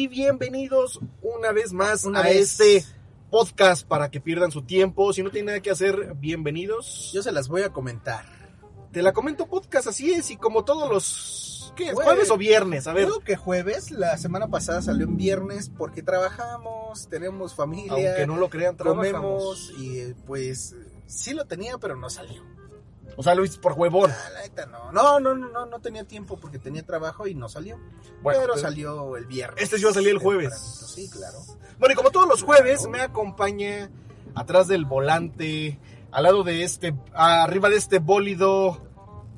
y bienvenidos una vez más Una a vez. este podcast para que pierdan su tiempo. Si no tienen nada que hacer, bienvenidos. Yo se las voy a comentar. Te la comento podcast, así es, y como todos los... ¿Jueves o viernes? A ver, Creo que jueves, la semana pasada salió en viernes porque trabajamos, tenemos familia, aunque no lo crean, trabajamos. comemos y pues sí lo tenía pero no salió. O sea, lo hice por huevón. Ah, la neta no. No, no, no, no, no tenía tiempo porque tenía trabajo y no salió. Bueno, pero pero- salió el viernes. Este a salir el jueves. Sí, claro. Bueno, y como todos los jueves, me acompaña atrás del volante, al lado de este, arriba de este bólido,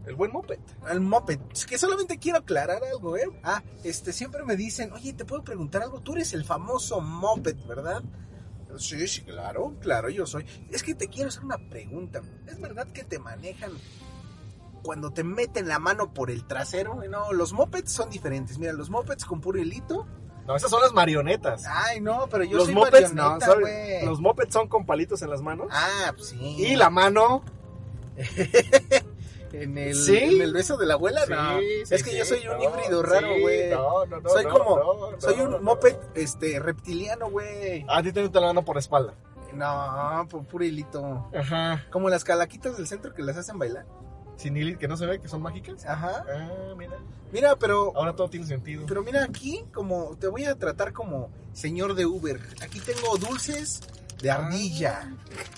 el buen moped. El moped. Es que solamente quiero aclarar algo, ¿eh? Ah, este, siempre me dicen, oye, ¿te puedo preguntar algo? Tú eres el famoso moped, ¿verdad? Sí, sí, claro, claro, yo soy. Es que te quiero hacer una pregunta. ¿Es verdad que te manejan cuando te meten la mano por el trasero? No, los mopeds son diferentes. Mira, los mopeds con puro hilito. No, esas son las marionetas. Ay, no, pero yo los soy mopeds, no, los mopeds son con palitos en las manos. Ah, pues sí. Y la mano, En el, ¿Sí? en el beso de la abuela, no. Sí, es que yo soy un no, híbrido raro, güey. no, no, no, soy no, como, no, soy un moped, este, reptiliano, güey. A ti te la mano por espalda. No, por puro hilito. Ajá. Como las calaquitas del centro que las hacen bailar. Sin hili- que no se ve que son mágicas. Ajá. Ah, mira. Mira, pero, Ahora todo tiene sentido. pero mira aquí, como te voy a tratar como señor de Uber. Aquí tengo dulces de ardilla,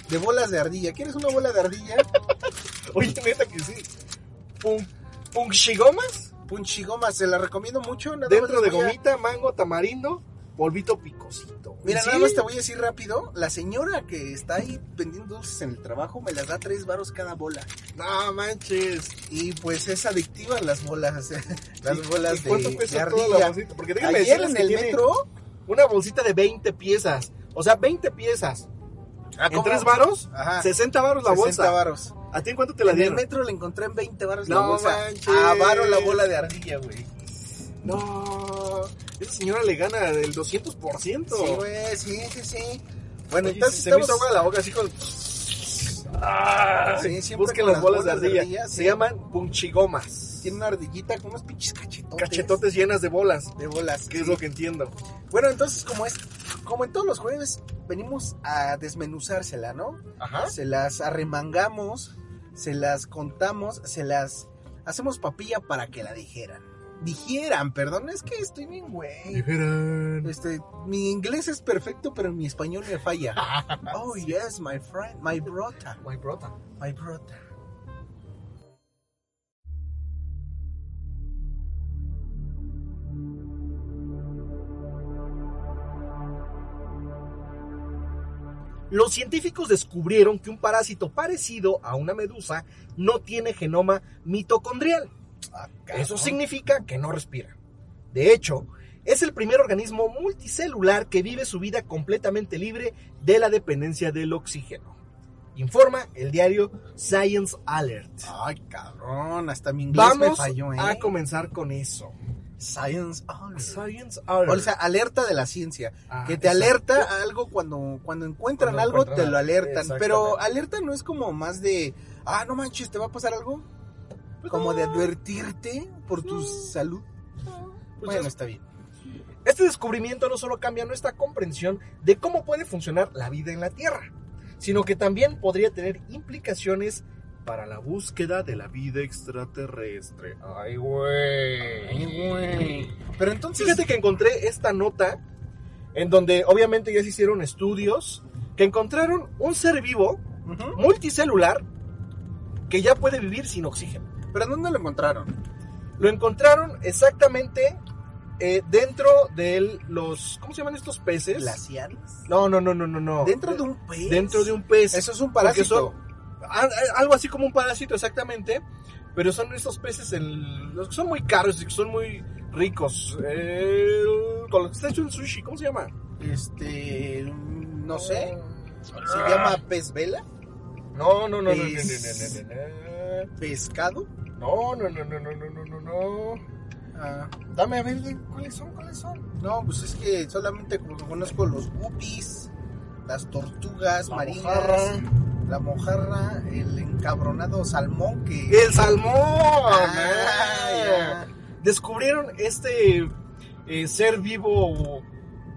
de bolas de ardilla. ¿Quieres una bola de ardilla? Oye, neta que sí. Pun- Punchigomas. Punchigoma, se la recomiendo mucho. Nada Dentro de voy a- gomita, mango, tamarindo, polvito picosito. Mira, ¿Sí? nada más te voy a decir rápido. La señora que está ahí vendiendo dulces en el trabajo me las da tres varos cada bola. No manches. Y pues es adictiva las bolas, las ¿Y- bolas de, ¿Cuánto de cuesta toda la bolsita? Porque déjame Ayer en el metro, una bolsita de 20 piezas. O sea, 20 piezas. Ah, ¿En ¿cómo? tres varos? Ajá. 60 varos la 60 bolsa. varos. ¿A ti en cuánto te la en el dieron? metro le encontré en 20 varos la No bolsa. manches. La bola de ardilla, güey. No, esa señora le gana del 200%. Sí, güey, sí, sí, sí. Bueno, Oye, entonces se me hizo estamos... agua la boca así con... Ah, Sí, siempre Busquen las las bolas de bolas de ardilla. ardilla, Se sí. llaman punchigomas. Tiene una ardillita con unos pinches cachetotes. Cachetotes llenas de bolas. De bolas. Que es lo que entiendo. Bueno, entonces como es, como en todos los jueves, venimos a desmenuzársela, ¿no? Ajá. Se las arremangamos, se las contamos, se las hacemos papilla para que la dijeran. Dijeran, perdón, es que estoy bien, güey. Este, mi inglés es perfecto, pero mi español me falla. Oh, yes, my friend, my brother, My brother. my brother. Los científicos descubrieron que un parásito parecido a una medusa no tiene genoma mitocondrial. Ah, Eso significa que no respira. De hecho, es el primer organismo multicelular que vive su vida completamente libre de la dependencia del oxígeno. Informa el diario Science Alert. Ay, cabrón, hasta mi inglés me Vamos falló, ¿eh? a comenzar con eso. Science alert. Science Alert. O sea, alerta de la ciencia. Ah, que te exacto. alerta algo cuando, cuando encuentran Cuando algo, encuentran te lo alertan. Pero alerta no es como más de, ah, no manches, ¿te va a pasar algo? Pues Como no, de advertirte por tu No. salud. pues bueno, es- está bien. Este descubrimiento no solo cambia nuestra comprensión de cómo puede funcionar la vida en la Tierra, sino que también podría tener implicaciones para la búsqueda de la vida extraterrestre. Ay, güey. Pero entonces, Fíjate que encontré esta nota en donde obviamente ya se hicieron estudios que encontraron un ser vivo multicelular que ya puede vivir sin oxígeno. ¿pero dónde lo encontraron? Lo encontraron exactamente eh, dentro de los... ¿Cómo se llaman estos peces? ¿Glaciares? No, no, no, no, no, no. ¿Dentro de un pez? Dentro de un pez. Eso es un parásito algo así como un parásito exactamente, pero son estos peces, el, los que son muy caros y que son muy ricos. El, con los que está hecho el sushi, ¿cómo se llama? Este, no sé. ¿Se llama pez vela? No, no, no, pez... no, no, no, no, ¿Pescado? No, no, no, no, no, no, no, no. Ah, dame a ver cuáles son, cuáles son. No, pues es que solamente conozco los guppies, las tortugas La marinas. Mojarra la mojarra, el encabronado salmón que... El salmón. Ah, Ah. Descubrieron este eh, ser vivo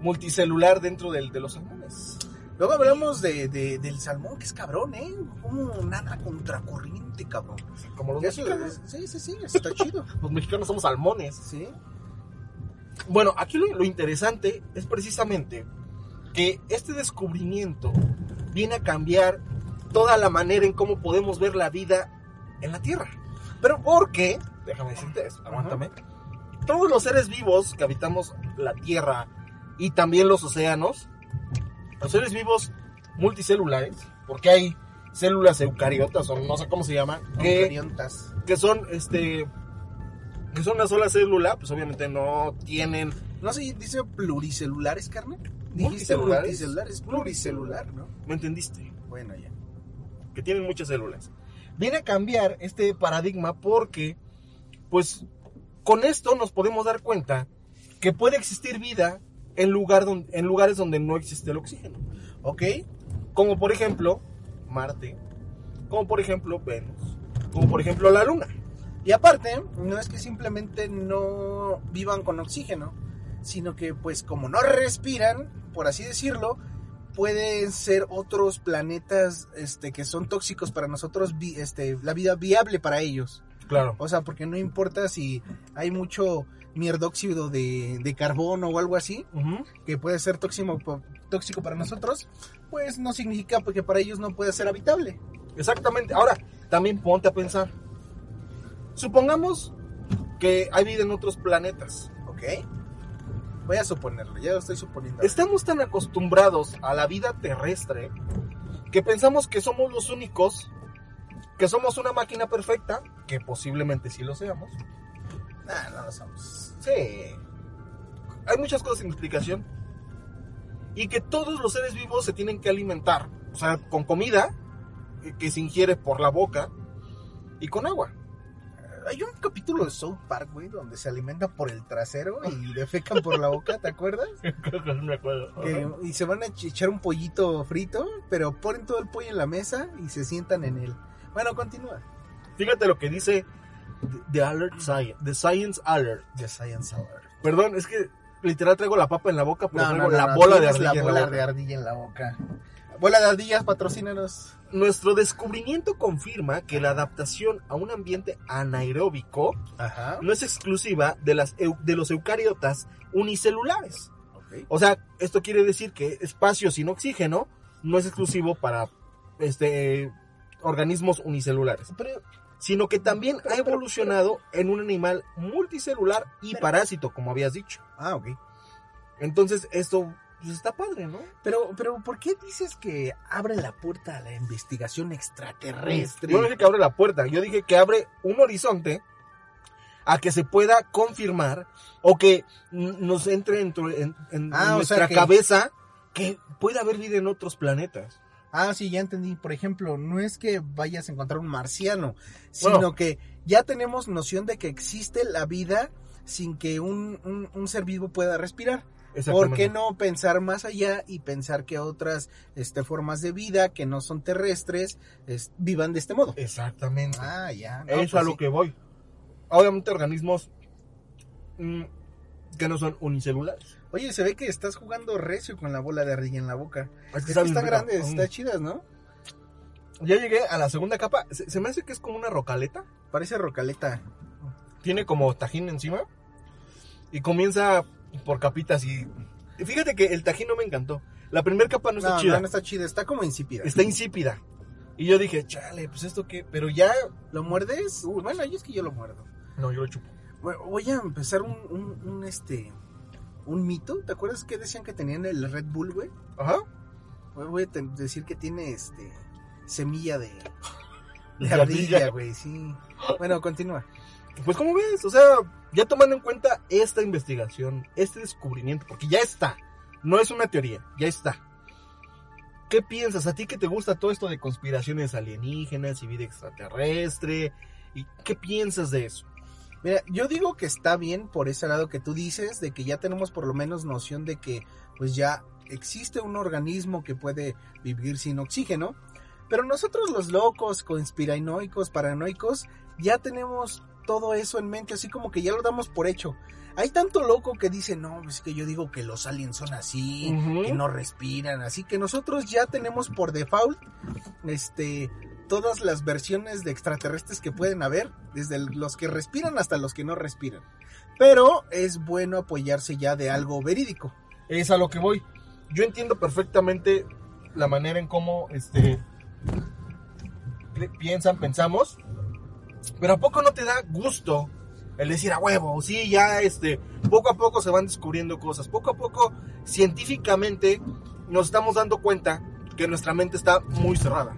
multicelular dentro del, de los salmones. Luego hablamos de, de- del salmón, que es cabrón, ¿eh? Como nada contracorriente, cabrón. Como los Eso mexicanos. sí, sí, sí, está chido. Los mexicanos somos salmones. Sí. Bueno, aquí lo, lo interesante es precisamente que este descubrimiento viene a cambiar toda la manera en cómo podemos ver la vida en la Tierra. Pero porque, déjame decirte eso, aguántame, todos los seres vivos que habitamos la Tierra y también los océanos, los seres vivos multicelulares, porque hay células eucariotas o no sé cómo se llama, que, que son este que son una sola célula, pues obviamente no tienen No sé, dice pluricelulares, carne. Dijiste Multicelulares. multicelulares, pluricelular, ¿no? ¿No entendiste? Bueno, ya. Que tienen muchas células. Viene a cambiar este paradigma porque, pues, con esto nos podemos dar cuenta que puede existir vida en, lugar donde, en lugares donde no existe el oxígeno. Ok. Como por ejemplo Marte, como por ejemplo Venus, como por ejemplo la Luna. Y aparte, no es que simplemente no vivan con oxígeno, sino que pues como no respiran, por así decirlo, pueden ser otros planetas este, que son tóxicos para nosotros, este, la vida viable para ellos. Claro. O sea, porque no importa si hay mucho mierdóxido de, de carbono o algo así, que puede ser tóxico, tóxico para nosotros, pues no significa que para ellos no puede ser habitable. Exactamente. Ahora, también ponte a pensar. Supongamos que hay vida en otros planetas. ¿Ok? Voy a suponerlo, ya lo estoy suponiendo. Estamos tan acostumbrados a la vida terrestre que pensamos que somos los únicos, que somos una máquina perfecta, que posiblemente sí lo seamos. Nah, no lo somos. Sí. Hay muchas cosas sin explicación. Y que todos los seres vivos se tienen que alimentar, o sea, con comida que- que se ingiere por la boca y con agua. Hay un capítulo de South Park, güey, donde se alimentan por el trasero y defecan por la boca, ¿te acuerdas? no me acuerdo. Que- y se van a ch- echar un pollito frito, pero ponen todo el pollo en la mesa y se sientan en él. Bueno, continúa. Fíjate lo que dice The Alert Science, The Science Alert. The Science Hour. Perdón, es que literal traigo la papa en la boca, pero No, traigo no, la bola de ardilla la bola de ardilla en la boca. Bola de ardillas, patrocínanos. Nuestro descubrimiento confirma que la adaptación a un ambiente anaeróbico Ajá. no es exclusiva de, las, de los eucariotas unicelulares. O sea, esto quiere decir que espacio sin oxígeno no es exclusivo para este, organismos unicelulares, Pero, sino que también Pero- ha pero- evolucionado en un animal multicelular y parásito, como habías dicho. ah, ok. Entonces, esto pues, está padre, ¿no? Pero, pero, ¿por qué dices que abre la puerta a la investigación extraterrestre? Yo no dije que abre la puerta, yo dije que abre un horizonte a que se pueda confirmar o que nos entre dentro- en, en- Ah, o nuestra sea que- cabeza que puede haber vida en otros planetas. Ah, sí, ya entendí. Por ejemplo, no es que vayas a encontrar un marciano, sino Bueno. que ya tenemos noción de que existe la vida sin que un, un- un ser vivo pueda respirar. ¿Por qué no pensar más allá y pensar que otras este, formas de vida que no son terrestres es- vivan de este modo? Exactamente. Ah, ya. no, Eso pues a lo sí. que voy. Obviamente organismos mm, que no son unicelulares. Oye, se ve que estás jugando recio con la bola de ardilla en la boca. Es Es que saben está rica. grande, Mm. está chidas, ¿no? Ya llegué a la segunda capa. Se, se me hace que es como una rocaleta. Parece rocaleta. Tiene como tajín encima. Y comienza por capitas y... Fíjate que el tajín no me encantó. La primera capa no está No, chida. no, no está chida, está como insípida. Está insípida. Y yo dije, chale, pues esto qué. Pero ya. ¿Lo muerdes? bueno, yo es que yo lo muerdo. No, yo lo chupo. Bueno, voy a empezar un, un, un, este un mito. ¿Te acuerdas que decían que tenían el Red Bull, güey? Ajá. Voy- a decir que tiene este semilla de, de ardilla. güey, sí. Bueno, continúa. Pues como ves, o sea, ya tomando en cuenta esta investigación, este descubrimiento, porque ya está. No es una teoría, ya está. ¿Qué piensas? ¿A ti que te gusta todo esto de conspiraciones alienígenas y vida extraterrestre? ¿Y qué piensas de eso? Mira, yo digo que está bien por ese lado que tú dices, de que ya tenemos por lo menos noción de que pues ya existe un organismo que puede vivir sin oxígeno, pero nosotros los locos, conspiranoicos, paranoicos, ya tenemos todo eso en mente, así como que ya lo damos por hecho. Hay tanto loco que dice, no, es que yo digo que los aliens son así, que no respiran, así que nosotros ya tenemos por default, este, todas las versiones de extraterrestres que pueden haber, desde los que respiran hasta los que no respiran. Pero es bueno apoyarse ya de algo verídico. Es a lo que voy. Yo entiendo perfectamente la manera en cómo este, pi- piensan, pensamos. Pero ¿a poco no te da gusto el decir a huevo? Sí, ya este, poco a poco se van descubriendo cosas. Poco a poco, científicamente, nos estamos dando cuenta que nuestra mente está muy cerrada.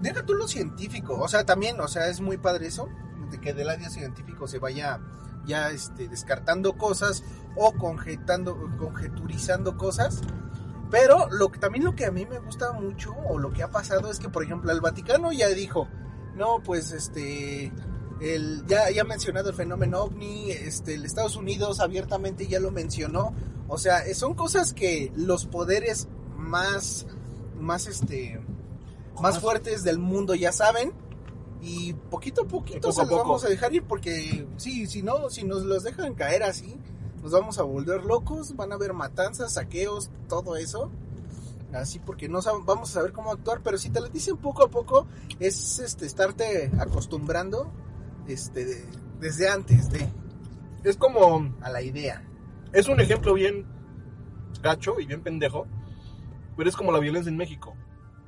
Deja, tú lo científico, o sea, también, o sea, es muy padre eso, de que del área científico se vaya ya este, descartando cosas o conjetando, conjeturizando cosas. Pero lo también lo que a mí me gusta mucho o lo que ha pasado es que, por ejemplo, el Vaticano ya dijo, no, pues este, el, ya, ya ha mencionado el fenómeno ovni, este, el Estados Unidos abiertamente ya lo mencionó. O sea, eh, son cosas que los poderes más, más este, más fuertes del mundo ya saben. Y poquito a poquito poco se los poco. vamos a dejar ir porque sí, si no, si nos los dejan caer así, nos vamos a volver locos, van a haber matanzas, saqueos, todo eso. Así porque no vamos a saber cómo actuar, pero si te lo dicen poco a poco, es este estarte acostumbrando este de- desde antes de Es como, a la idea. es un ejemplo bien gacho y bien pendejo, pero es como la violencia en México.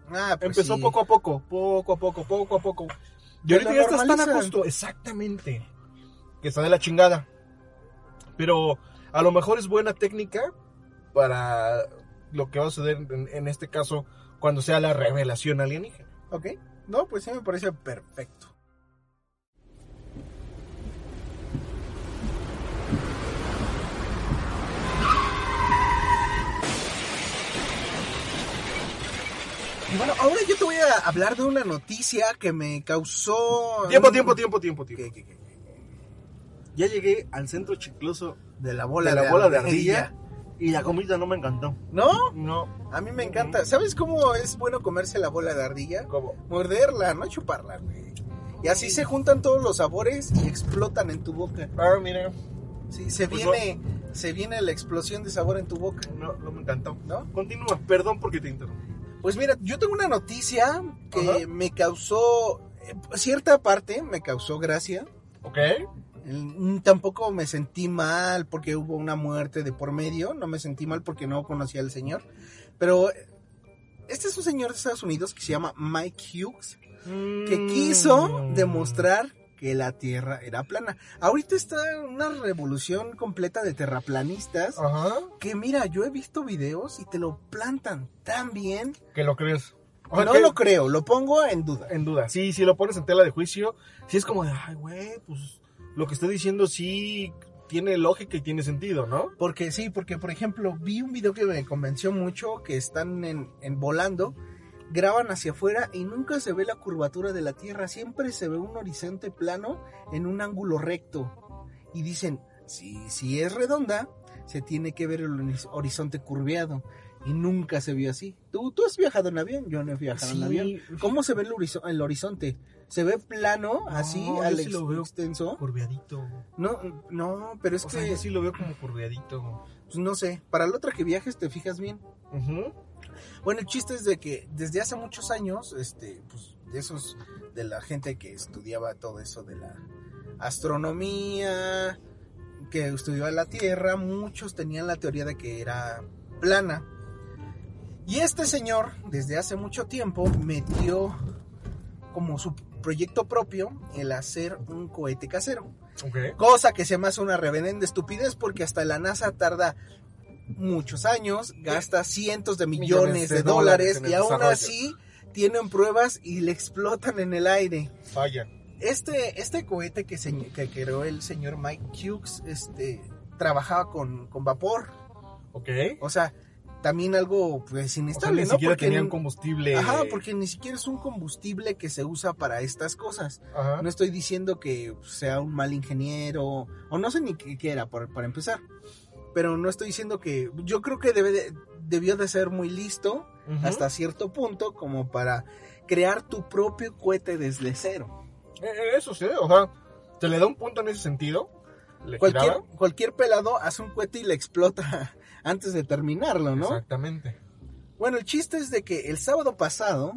Ah, pues Empezó sí. poco a poco, poco a poco, poco a poco. Y Pues ahorita ya estás tan acostumbrado. Exactamente. Que está de la chingada. Pero a lo mejor es buena técnica para lo que va a suceder en, en este caso cuando sea la revelación alienígena. Ok. No, pues sí me parece perfecto. Y bueno, ahora yo te voy a hablar de una noticia que me causó... Tiempo, tiempo, tiempo, tiempo, tiempo. ¿Qué, qué, qué? Ya llegué al centro chicloso De la bola de la bola de ardilla y la comida no me encantó. ¿No? No, A mí me encanta. ¿Sabes cómo es bueno comerse la bola de ardilla? como Morderla, no chuparla, güey. Y así se juntan todos los sabores y explotan en tu boca. Ah, mira, Sí, se Pues viene, se viene la explosión de sabor en tu boca, no, no me encantó. ¿no? Continúa, perdón porque te interrumpí. Pues mira, yo tengo una noticia que Ajá. me causó, eh, cierta parte me causó gracia. ¿Ok? Mm, Tampoco me sentí mal porque hubo una muerte de por medio, no me sentí mal porque no conocía al señor. Pero eh, este es un señor de Estados Unidos que se llama Mike Hughes, que quiso Mm. demostrar que la Tierra era plana. Ahorita está una revolución completa de terraplanistas Ajá. que mira, yo he visto videos y te lo plantan tan bien. Que lo crees. O sea, No que- lo creo, lo pongo en duda. en duda. Sí, si lo pones en tela de juicio, sí es como de, ay, güey, pues lo que está diciendo sí tiene lógica y tiene sentido, ¿no? Porque sí, porque por ejemplo, vi un video que me convenció mucho que están en, en volando, graban hacia afuera y nunca se ve la curvatura de la Tierra, siempre se ve un horizonte plano en un ángulo recto. Y dicen, si, si es redonda, se tiene que ver el horiz- horizonte curveado. Y nunca se vio así. ¿Tú, tú has viajado en avión? Yo no he viajado en avión. ¿Cómo se ve el horizonte? ¿Se ve plano, así, al sí lo veo. extenso? Curveadito. No, no, pero es O que, sea, yo sí lo veo como curveadito. pues, no sé, para la otra que viajes te fijas bien. Bueno, el chiste es de que desde hace muchos años, este, pues, de esos, de la gente que estudiaba todo eso de la astronomía, que estudiaba la Tierra, muchos tenían la teoría de que era plana. Y este señor, desde hace mucho tiempo, metió como su proyecto propio el hacer un cohete casero. Ok. Cosa que se me hace una reverenda estupidez porque hasta la NASA tarda muchos años, gasta cientos de millones, de, dólares, y aún desarrollo. así tienen pruebas y le explotan en el aire. Falla. Este, este cohete que, se- que creó el señor Mike Hughes este, trabajaba con, con vapor. Ok. O sea, también algo pues O sea, inestable, ni ¿no? siquiera Porque tenían combustible. Ajá, porque ni siquiera es un combustible que se usa para estas cosas. Ajá. No estoy diciendo que sea un mal ingeniero, o no sé ni qué era, por- para empezar. Pero no estoy diciendo que. Yo creo que debe de- debió de ser muy listo hasta cierto punto como para crear tu propio cohete desde cero. Eh, eh, Eso sí, o sea, Se le da un punto en ese sentido. Le Cualquier, giraba. cualquier pelado hace un cohete y le explota antes de terminarlo, ¿no? Exactamente. Bueno, el chiste es de que el sábado pasado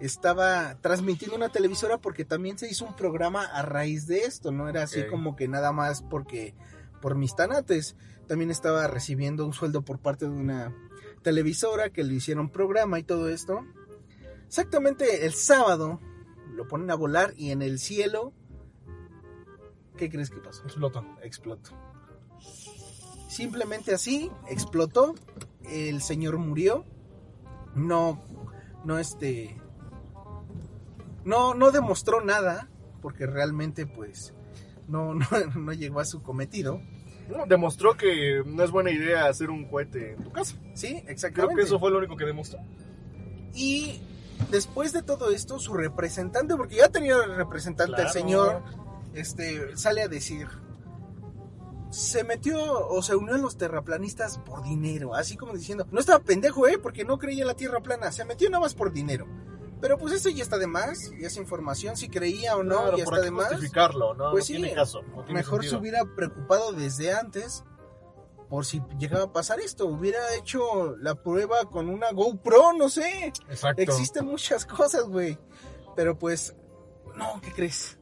estaba transmitiendo una televisora porque también se hizo un programa a raíz de esto, no era así como que nada más porque por mis tanates, también estaba recibiendo un sueldo por parte de una televisora que le hicieron programa y todo esto. Exactamente el sábado lo ponen a volar y en el cielo ¿qué crees que pasó? Explotó. Explotó. Simplemente así, explotó. El señor murió. No, no este. No, no demostró nada. Porque realmente, pues. No, no, no llegó a su cometido. No, demostró que no es buena idea hacer un cohete en tu casa. Sí, Creo exactamente. que eso fue lo único que demostró. Y después de todo esto, su representante, porque ya tenía representante el señor, este, sale a decir, se metió o se unió a los terraplanistas por dinero, así como diciendo, no estaba pendejo, eh, porque no creía en la tierra plana, se metió nada más por dinero. Pero pues eso ya está de más, y esa información, si creía o no, Claro, ya ¿por está de más. justificarlo, ¿no? Pues no sí, tiene caso. no tiene Mejor se sentido. hubiera preocupado desde antes por si llegaba a pasar esto, hubiera hecho la prueba con una GoPro, no sé. Exacto. Existen muchas cosas, güey. Pero pues, no, ¿qué crees?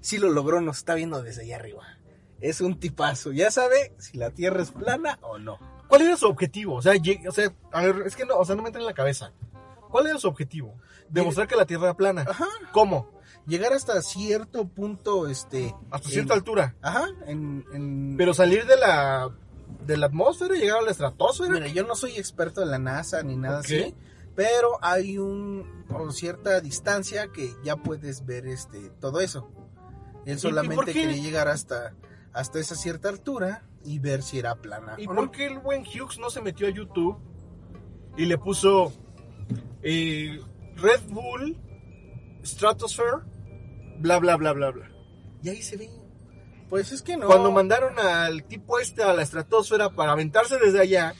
Sí lo logró, nos está viendo desde allá arriba. Es un tipazo, ya sabe si la Tierra es plana o no. ¿Cuál era su objetivo? O sea, o sea, a ver, es que no, o sea, no me entra en la cabeza. ¿Cuál era su objetivo? Demostrar que la Tierra era plana. Ajá. ¿Cómo? Llegar hasta cierto punto, este... Hasta en- cierta altura. Ajá, en... en- Pero salir de la de la atmósfera y llegar a la estratosfera. Mira, yo no soy experto en la NASA ni nada así, pero hay un o cierta distancia que ya puedes ver este todo eso. Él ¿Y- y solamente quería llegar hasta hasta esa cierta altura y ver si era plana. ¿Y o por no. qué el buen Hughes no se metió a YouTube y le puso eh, Red Bull, Stratosphere, bla, bla, bla, bla, bla? Y ahí se ve. Pues es que no. Cuando mandaron al tipo este a la estratosfera para aventarse desde allá,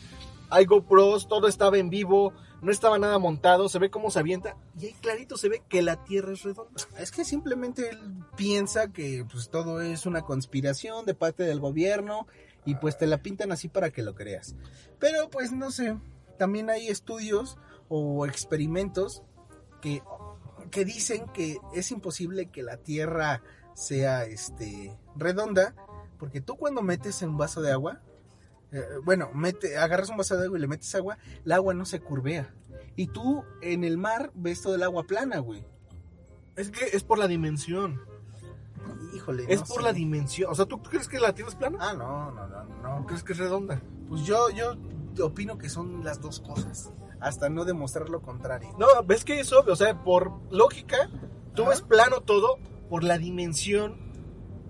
hay GoPros, todo estaba en vivo, no estaba nada montado, se ve cómo se avienta y ahí clarito se ve que la Tierra es redonda. Es que simplemente él piensa que pues todo es una conspiración de parte del gobierno y pues te la pintan así para que lo creas. Pero pues no sé, también hay estudios o experimentos que, que dicen que es imposible que la Tierra sea este redonda porque tú cuando metes en un vaso de agua eh, bueno, mete, agarras un vaso de agua y le metes agua, el agua no se curvea. Y tú en el mar ves todo el agua plana, güey. Es que es por la dimensión, Híjole. es no por sé. la dimensión. O sea, ¿tú crees que la Tierra es plana? Ah, no, no, no, ¿O no. crees que es redonda? Pues yo, yo opino que son las dos cosas. Hasta no demostrar lo contrario. No, ves que es obvio, o sea, por lógica, tú Ajá. ves plano todo por la dimensión,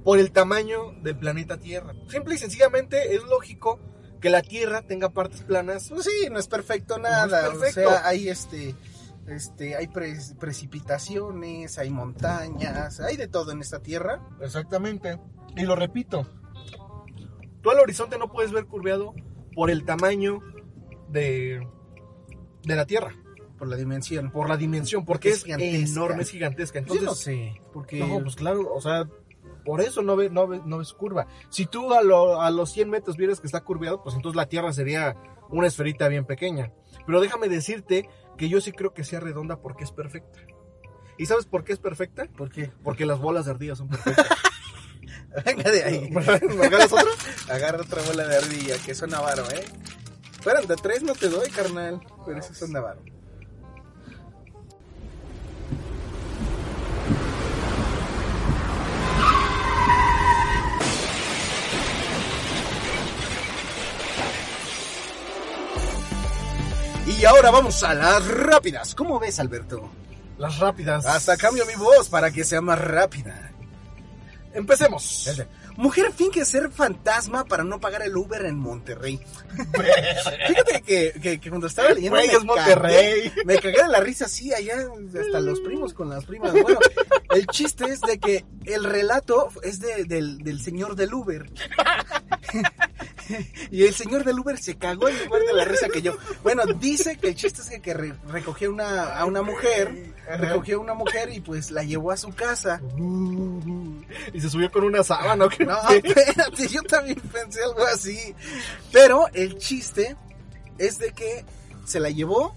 por el tamaño del planeta Tierra. Simple y sencillamente es lógico que la Tierra tenga partes planas. Pues sí, no es perfecto No es nada. perfecto. O sea, hay este. Este, hay pre- precipitaciones, hay montañas, hay de todo en esta tierra. Exactamente. Y lo repito, tú al horizonte no puedes ver curveado por el tamaño de, de la Tierra, Por la dimensión. por la dimensión, porque Es enorme, es gigantesca. Yo Entonces, no sé. Porque. No, pues claro, o sea, por eso no ves, no ves, no ves curva. Si tú a, lo- a los 100 metros vieras que está curveado, pues entonces la Tierra sería una esferita bien pequeña. Pero déjame decirte que yo sí creo que sea redonda porque es perfecta. ¿Y sabes por qué es perfecta? ¿Por qué? Porque las bolas de ardilla son perfectas. Venga de ahí. ¿Me regalas otra? Agarra otra bola de ardilla, que son avaro, ¿eh? De tres no te doy, carnal. Pero esos son avaro. Y ahora vamos a las rápidas. ¿Cómo ves, Alberto? Las rápidas. Hasta cambio mi voz para que sea más rápida. Empecemos. Mujer finge ser fantasma para no pagar el Uber en Monterrey. Fíjate que, que- que cuando estaba leyendo Güey, me es Monterrey. cagué- me cagué de la risa así allá hasta los primos con las primas. Bueno, el chiste es de que el relato es de- del, del señor del Uber. y el señor del Uber se cagó en lugar de la risa que yo. Bueno, dice que el chiste es que, que re- recogió una, a una mujer, recogió a una mujer y pues la llevó a su casa. Y se subió con una sábana, ¿o qué? No, espérate, yo también pensé algo así. Pero el chiste es de que se la llevó,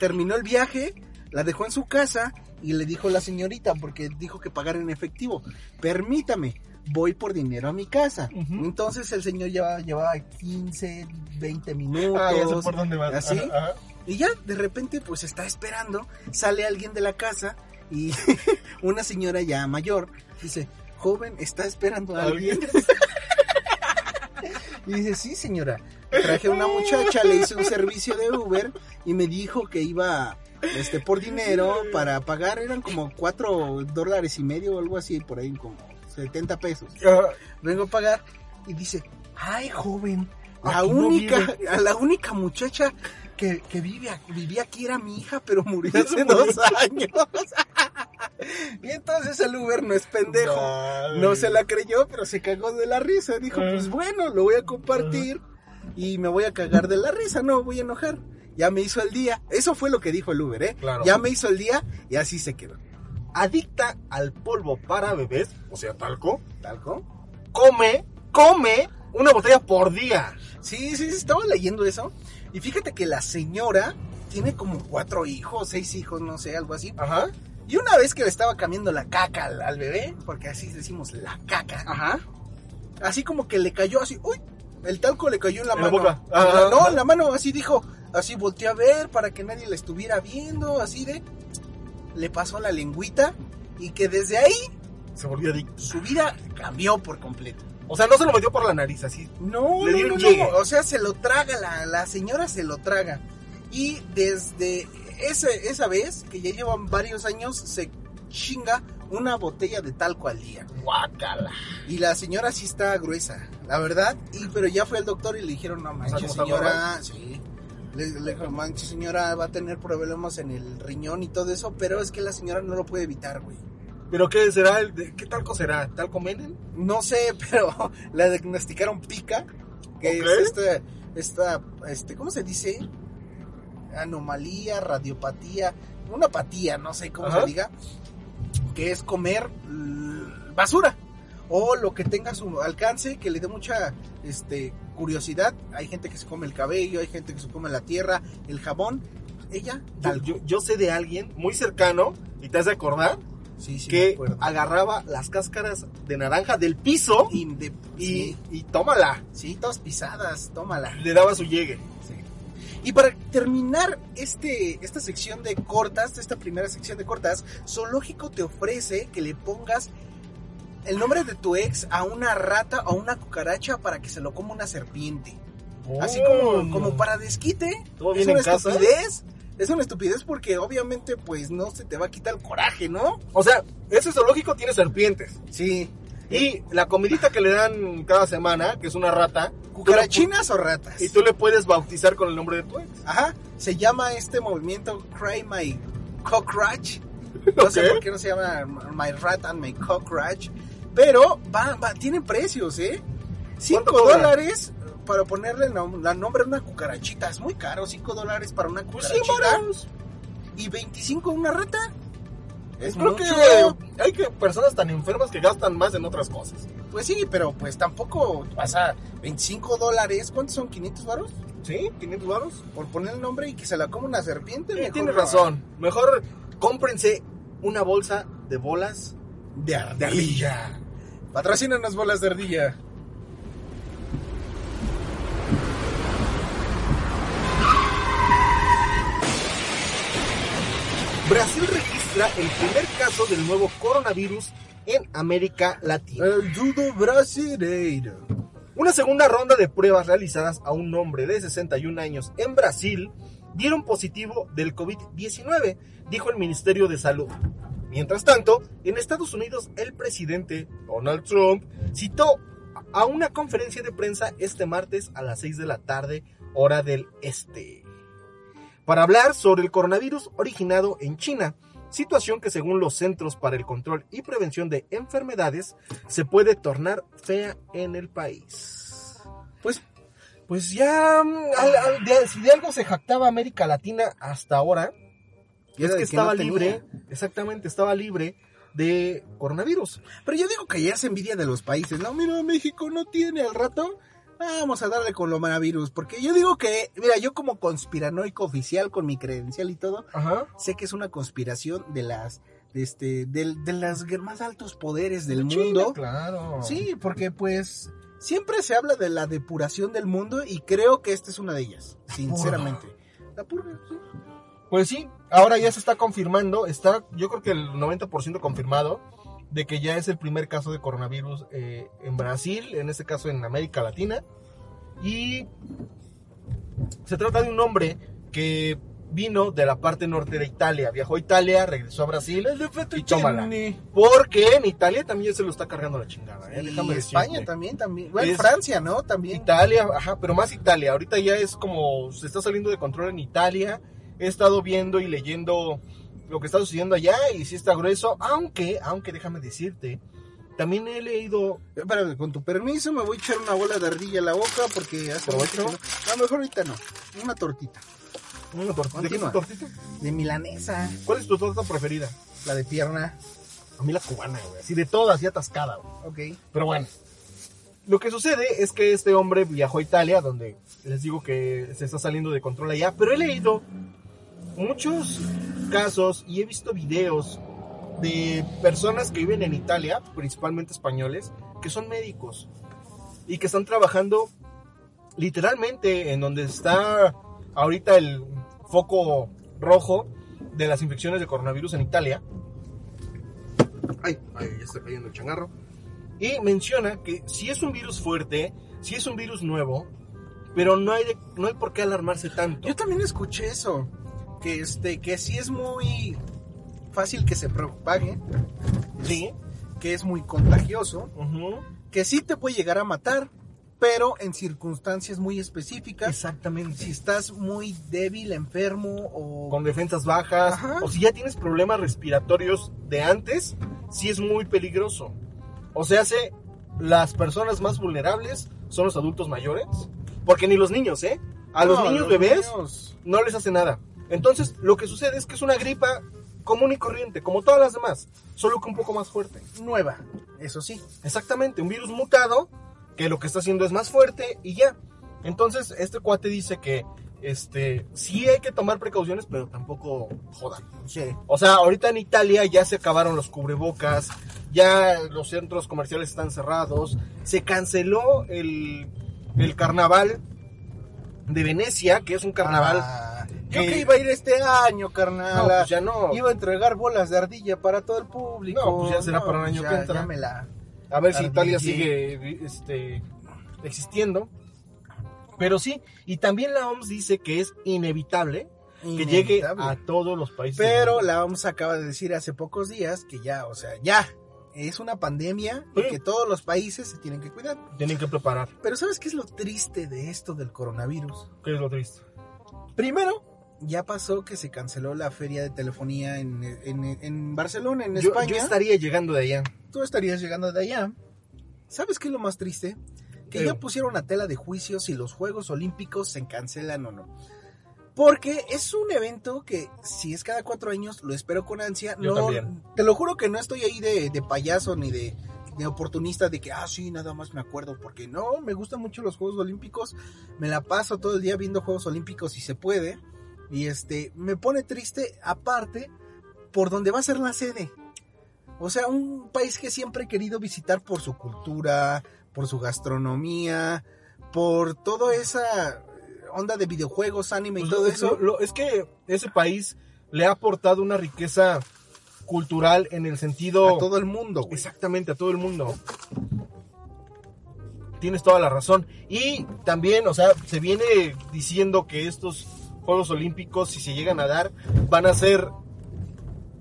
terminó el viaje, la dejó en su casa y le dijo la señorita, porque dijo que pagara en efectivo, permítame, voy por dinero a mi casa. Entonces el señor llevaba, llevaba 15, 20 minutos. Ah, ya sé por dónde vas. ¿Así? Ajá, ajá. Y ya de repente pues está esperando, sale alguien de la casa y una señora ya mayor dice, joven, ¿está esperando a alguien? y dice, sí señora, traje a una muchacha, le hice un servicio de Uber y me dijo que iba este por dinero para pagar, eran como cuatro dólares y medio o algo así, por ahí como 70 pesos. Ajá. Vengo a pagar y dice, ay joven, la no única, vive". a la única muchacha que, que vive, vivía aquí era mi hija, pero murió hace dos años. y entonces el Uber no es pendejo. No se la creyó, pero se cagó de la risa. Dijo, Ah. pues bueno, lo voy a compartir y me voy a cagar de la risa, no voy a enojar. Ya me hizo el día. Eso fue lo que dijo el Uber, ¿eh? Claro. Ya me hizo el día y así se quedó. Adicta al polvo para bebés, o sea, talco, ¿Talco? come, come una botella por día. Sí, sí, sí, estaba leyendo eso. Y fíjate que la señora tiene como cuatro hijos, seis hijos, no sé, algo así. Ajá. Y una vez que le estaba cambiando la caca al, al bebé, porque así decimos la caca, Ajá. así como que le cayó así, uy, el talco le cayó en la En mano. la- Ah. no, en la mano, así dijo, así volteó a ver para que nadie la estuviera viendo, así de, le pasó la lengüita y que desde ahí Se volvió adicto. su vida cambió por completo. O sea, no se lo metió por la nariz, así. No, Le no, o sea, se lo traga, la, la señora se lo traga. Y desde ese, esa vez, que ya llevan varios años, se chinga una botella de talco al día. Guácala. Y la señora sí está gruesa, la verdad. Y pero ya fue al doctor y le dijeron, no manches, ¿cómo está señora, sí. Le, le dijo, manches, señora, va a tener problemas en el riñón y todo eso, pero es que la señora no lo puede evitar, güey. ¿Pero qué será? ¿Qué talco será? ¿Talco Menem? No sé, pero la diagnosticaron pica, que es esta, esta, este, ¿cómo se dice? Anomalía, radiopatía, una apatía, no sé cómo Ajá. se diga, que es comer basura o lo que tenga a su alcance, que le dé mucha, este, curiosidad. Hay gente que se come el cabello, hay gente que se come la tierra, el jabón. Ella, Yo, talco. yo, yo sé de alguien muy cercano, y te has de acordar, sí, sí, que agarraba las cáscaras de naranja del piso Y de- y, sí, y tómala. sí, todas pisadas, tómala. Le daba su llegue. Sí. Y para terminar este, esta sección de cortas, esta primera sección de cortas, Zoológico te ofrece que le pongas el nombre de tu ex a una rata o a una cucaracha para que se lo coma una serpiente. Así como, como para desquite. ¿Todo Es una en casa? estupidez. Es una estupidez porque obviamente pues no se te va a quitar el coraje, ¿no? O sea, ese zoológico tiene serpientes. Sí. Y la comidita que le dan cada semana, que es una rata, ¿Cucarachinas o ratas? y tú le puedes bautizar con el nombre de tu ex. Ajá, se llama este movimiento Cry My Cockroach. No sé por qué no se llama My Rat and My Cockroach. Pero va, va, tienen precios, ¿eh? 5 ¿Cuánto cobran? dólares para ponerle el nom- la nombre a una cucarachita. Es muy caro, 5 dólares para una Pues sí, cucarachita. y 25 una rata. Es Creo mucho. que hay que personas tan enfermas que gastan más en otras cosas. Pues sí, pero pues tampoco vas a 25 dólares. ¿Cuántos son? ¿500 varos? ¿Sí? ¿500 varos? Por poner el nombre y que se la coma una serpiente. Sí, mejor no. razón. Mejor cómprense una bolsa de bolas De ardilla. de ardilla. Patrocínanos bolas de ardilla. Brasil registra el primer caso del nuevo coronavirus en América Latina. El judo brasileiro. Una segunda ronda de pruebas realizadas a un hombre de 61 años en Brasil dieron positivo del COVID-19, dijo el Ministerio de Salud. Mientras tanto, en Estados Unidos el presidente Donald Trump citó a una conferencia de prensa este martes a las 6 de la tarde, hora del este, para hablar sobre el coronavirus originado en China, situación que según los Centros para el Control y Prevención de Enfermedades se puede tornar fea en el país. Pues, Pues ya, mm, si de algo se jactaba América Latina hasta ahora, es era que de estaba no libre, exactamente, estaba libre de coronavirus. Pero yo digo que ya es envidia de los países. No, mira, México no tiene al rato. Vamos a darle con coronavirus. Porque yo digo que, mira, yo como conspiranoico oficial con mi credencial y todo, Ajá. sé que es una conspiración de las, de este, del- de, las más altos poderes del China, mundo. claro. Sí, porque pues siempre se habla de la depuración del mundo y creo que esta es una de ellas, sinceramente. La purga, sí. Pues sí, ahora ya se está confirmando, está yo creo que el 90% confirmado de que ya es el primer caso de coronavirus eh, en Brasil, en este caso en América Latina. Y se trata de un hombre que vino de la parte norte de Italia, viajó a Italia, regresó a Brasil y tómala. Porque en Italia también se lo está cargando la chingada. ¿eh? Déjame España también, también. Bueno, Es- Francia, ¿no? También. Italia, ajá, pero más Italia. Ahorita ya es como se está saliendo de control en Italia. He estado viendo y leyendo lo que está sucediendo allá y sí está grueso, aunque, aunque déjame decirte, también he leído, Espérame, con tu permiso me voy a echar una bola de ardilla en la boca porque hace mucho no- A lo mejor ahorita no. Una tortita una tortita. ¿De qué es tortita? de milanesa, ¿Cuál es tu torta preferida? la de pierna. A mí la cubana, güey. Así de todas, así atascada, güey. Ok. Pero bueno. Lo que sucede es que este hombre viajó a Italia, donde les digo que se está saliendo de control allá, pero he leído muchos casos y he visto videos de personas que viven en Italia, principalmente españoles, que son médicos y que están trabajando literalmente en donde está ahorita el foco rojo de las infecciones de coronavirus en Italia. Ay, ay, ya está cayendo el changarro. Y menciona que si es un virus fuerte, si es un virus nuevo, pero no hay, de- no hay por qué alarmarse tanto. Yo también escuché eso. Que este, que sí es muy fácil que se propague, Sí. que es muy contagioso, que sí te puede llegar a matar, pero en circunstancias muy específicas. Exactamente. Si estás muy débil, enfermo o Con defensas bajas, Ajá. o si ya tienes problemas respiratorios de antes, sí es muy peligroso. O sea, hace las personas más vulnerables son los adultos mayores, porque ni los niños, ¿eh? A los niños bebés niños. no les hace nada. Entonces, lo que sucede es que es una gripa común y corriente, como todas las demás, solo que un poco más fuerte. nueva, eso sí. Exactamente, un virus mutado que lo que está haciendo es más fuerte y ya. Entonces, este cuate dice que este sí hay que tomar precauciones, pero tampoco jodan. Sí. O sea, ahorita en Italia ya se acabaron los cubrebocas, ya los centros comerciales están cerrados, se canceló el, el carnaval de Venecia, que es un carnaval. Ah, yo que- que iba a ir este año, carnal. no, pues ya no. Iba a entregar bolas de ardilla para todo el público. No, pues ya será para el año ya- que entra. la- A ver si. Italia sigue este, existiendo. Pero sí, y también la OMS dice que es inevitable que llegue a todos los países. Pero la OMS acaba de decir hace pocos días que ya, o sea, ya es una pandemia y Sí. que todos los países se tienen que cuidar. Tienen que preparar. Pero ¿sabes qué es lo triste de esto del coronavirus? ¿Qué es lo triste? Primero, ya pasó que se canceló la feria de telefonía en, en- en Barcelona, en Yo, España. yo estaría llegando de allá. Tú estarías llegando de allá. ¿Sabes qué es lo más triste? Que ya pusieron a tela de juicio si los Juegos Olímpicos se cancelan o no. Porque es un evento que si es cada cuatro años, lo espero con ansia. Yo no, también. Te lo juro que no estoy ahí de, de payaso ni de, de oportunista de que, ah, sí, nada más me acuerdo. Porque no, me gustan mucho los Juegos Olímpicos. Me la paso todo el día viendo Juegos Olímpicos si se puede. Y este, me pone triste aparte por donde va a ser la sede. O sea, un país que siempre he querido visitar por su cultura, por su gastronomía, por toda esa onda de videojuegos, anime y Pues todo lo- eso. lo- es que ese país le ha aportado una riqueza cultural en el sentido... a todo el mundo, güey. Exactamente, a todo el mundo. Tienes toda la razón. Y también, o sea, se viene diciendo que estos Juegos Olímpicos, si se llegan a dar, van a ser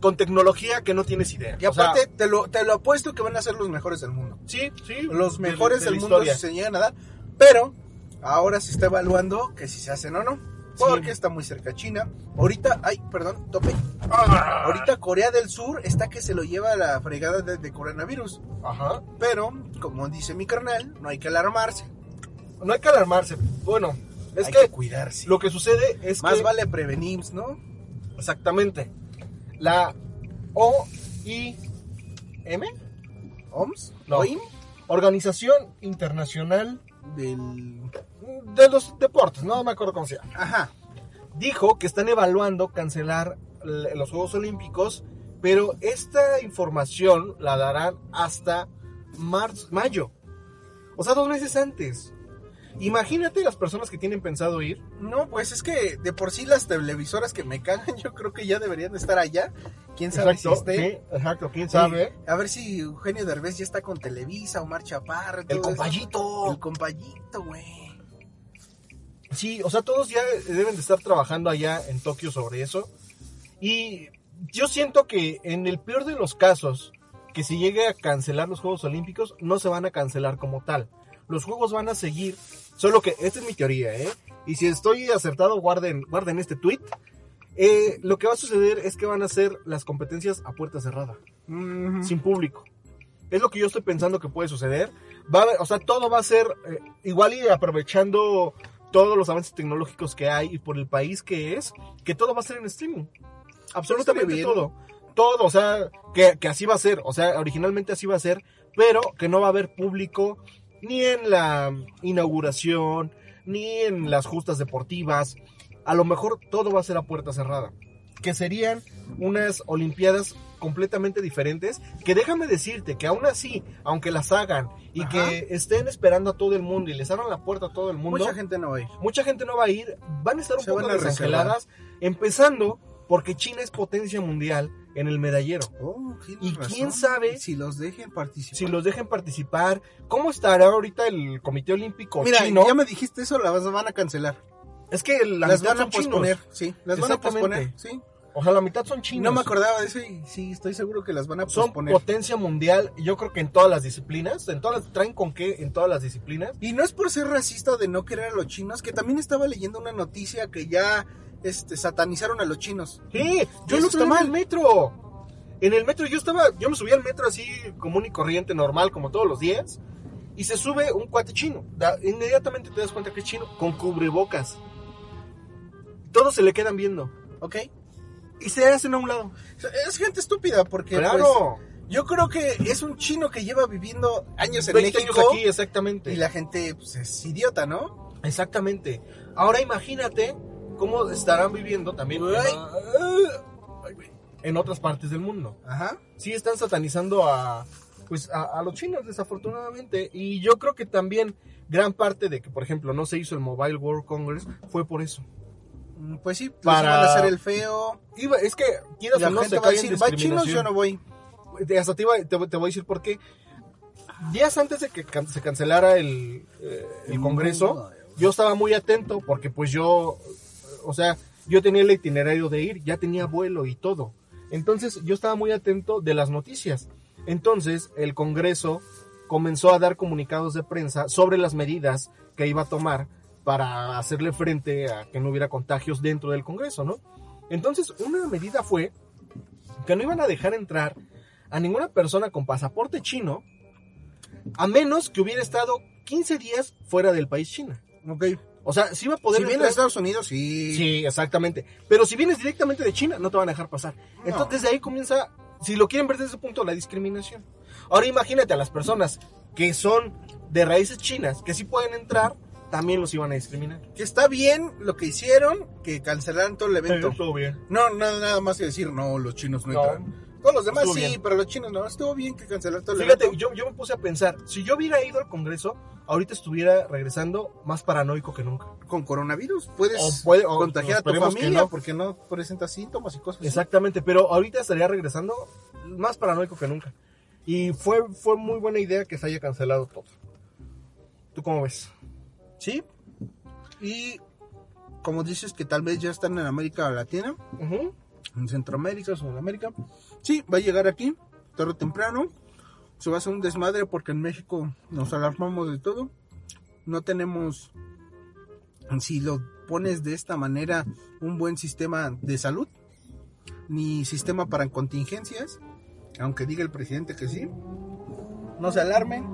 con tecnología que no tienes idea. Y O sea, aparte, te, lo, te lo apuesto que van a ser los mejores del mundo. sí, sí. Los mejores de del mundo si se llegan a dar. Pero ahora se está evaluando que si se hacen o no. Porque Sí. está muy cerca China. Ahorita, ay, perdón, tope. Ah. Ahorita Corea del Sur está que se lo lleva a la fregada de, de coronavirus. Ajá. Pero, como dice mi carnal, no hay que alarmarse. no hay que alarmarse. Bueno, es Hay que, cuidarse. lo que sucede es Más que vale prevenir, ¿no? exactamente la OIM, OMS, No. OIM, Organización Internacional del... de los Deportes, no me acuerdo cómo se llama, Ajá. dijo que están evaluando cancelar los Juegos Olímpicos, pero esta información la darán hasta marzo, mayo. O sea, dos meses antes. Imagínate las personas que tienen pensado ir. No, pues es que de por sí las televisoras que me cagan, yo creo que ya deberían de estar allá. ¿Quién sabe si esté? sí, exacto, quién sabe. A ver si Eugenio Derbez ya está con Televisa, Omar Chaparro. El todo eso. compayito. El compayito, güey. Sí, o sea, todos ya deben de estar trabajando allá en Tokio sobre eso. Y yo siento que en el peor de los casos, que si llegue a cancelar los Juegos Olímpicos, no se van a cancelar como tal. Los Juegos van a seguir, solo que esta es mi teoría, ¿eh? Y si estoy acertado, guarden, guarden este tweet. Eh, lo que va a suceder es que van a ser las competencias a puerta cerrada, sin público. Es lo que yo estoy pensando que puede suceder. Va a o sea, todo va a ser eh, igual y aprovechando todos los avances tecnológicos que hay y por el país que es, que todo va a ser en streaming. Absolutamente todo. Todo, o sea, que, que así va a ser. O sea, originalmente así va a ser, pero que no va a haber público ni en la inauguración, ni en las justas deportivas. A lo mejor todo va a ser a puerta cerrada. Que serían unas Olimpiadas completamente diferentes. Que déjame decirte que aún así, aunque las hagan y Ajá. que estén esperando a todo el mundo y les abran la puerta a todo el mundo, Mucha gente no va a ir. mucha gente no va a ir, van a estar un Se poco desangeladas, empezando porque China es potencia mundial en el medallero. Oh, Y razón. quién sabe si los dejen participar. Si los dejen participar, ¿cómo estará ahorita el Comité Olímpico Mira, chino? ya me dijiste eso, las van a cancelar. Es que la las van a son chinos. posponer, sí, las van a posponer, sí. O sea, la mitad son chinos. No me acordaba de eso y sí, estoy seguro que las van a Son posponer. potencia mundial, yo creo que en todas las disciplinas, en todas las, traen con qué en todas las disciplinas. Y no es por ser racista de no querer a los chinos, que también estaba leyendo una noticia que ya este, satanizaron a los chinos. Sí, yo lo estaba en el metro. En el metro yo estaba, yo me subí al metro así común y corriente, normal, como todos los días. Y se sube un cuate chino. Da- inmediatamente te das cuenta que es chino, con cubrebocas. Todos se le quedan viendo. ¿Ok? Y se hacen a un lado. Es gente estúpida porque pues, claro. yo creo que es un chino que lleva viviendo años en 20 México años aquí, exactamente. y la gente pues, es idiota, ¿no? Exactamente. Ahora imagínate cómo estarán viviendo también en, Ay. en otras partes del mundo. Ajá. Sí están satanizando a pues a, a los chinos desafortunadamente y yo creo que también gran parte de que por ejemplo no se hizo el Mobile World Congress fue por eso. Mm, Pues sí, Para- para van a hacer el feo. Iba, es que quieras La o no gente se va a decir, va chinos, yo no voy. Hasta te, iba- te- te voy a decir por qué. Días antes de que can- se cancelara el, eh, el Congreso, yo estaba muy atento porque pues yo, o sea, yo tenía el itinerario de ir, ya tenía vuelo y todo. Entonces yo estaba muy atento de las noticias. Entonces el Congreso comenzó a dar comunicados de prensa sobre las medidas que iba a tomar para hacerle frente a que no hubiera contagios dentro del Congreso, ¿no? Entonces una medida fue que no iban a dejar entrar a ninguna persona con pasaporte chino a menos que hubiera estado 15 días fuera del país China. Ok. O sea, sí iba a poder Si entrar- a Estados Unidos, sí. Sí, exactamente. Pero si vienes directamente de China, no te van a dejar pasar. Entonces desde ahí comienza, si lo quieren ver desde ese punto, la discriminación. Ahora imagínate a las personas que son de raíces chinas, que sí pueden entrar, también los iban a discriminar. Que está bien lo que hicieron, que cancelaron todo el evento. todo bien. No, nada, nada más que decir, no, los chinos no, No. entran. Todos los demás Estuvo sí, bien. pero los chinos no. Estuvo bien que cancelaron todo el Fíjate, yo, yo me puse a pensar, si yo hubiera ido al Congreso, ahorita estuviera regresando más paranoico que nunca. Con coronavirus puedes O puede- o contagiar a tu familia no. porque no presentas síntomas y cosas así. Exactamente, pero ahorita estaría regresando más paranoico que nunca. Y fue, fue muy buena idea que se haya cancelado todo. ¿Tú cómo ves? Sí. Y como dices que tal vez ya están en América Latina, Ujú. en Centroamérica, Sudamérica. Sí, va a llegar aquí, tarde o temprano. Se va a hacer un desmadre porque en México nos alarmamos de todo. No tenemos, si lo pones de esta manera, un buen sistema de salud, ni sistema para contingencias, aunque diga el presidente que sí. No se alarmen,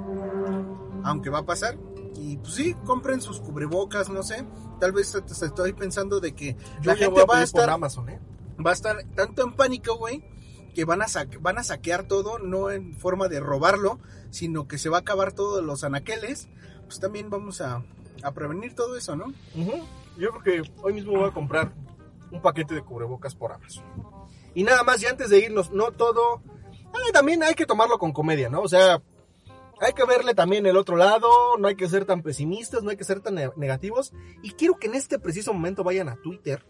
aunque va a pasar. Y pues sí, compren sus cubrebocas, no sé. Tal vez te- estoy pensando de que Yo la gente va a estar Amazon, ¿eh? va a estar tanto en pánico, güey, que van a, van a saquear todo, no en forma de robarlo, sino que se va a acabar todos los anaqueles. Pues también vamos a, a prevenir todo eso, ¿no? Yo creo que hoy mismo voy a comprar un paquete de cubrebocas por Amazon. Y nada más, y antes de irnos, no todo. también hay que tomarlo con comedia, ¿no? O sea, hay que verle también el otro lado, no hay que ser tan pesimistas, no hay que ser tan ne- negativos. Y quiero que en este preciso momento vayan a Twitter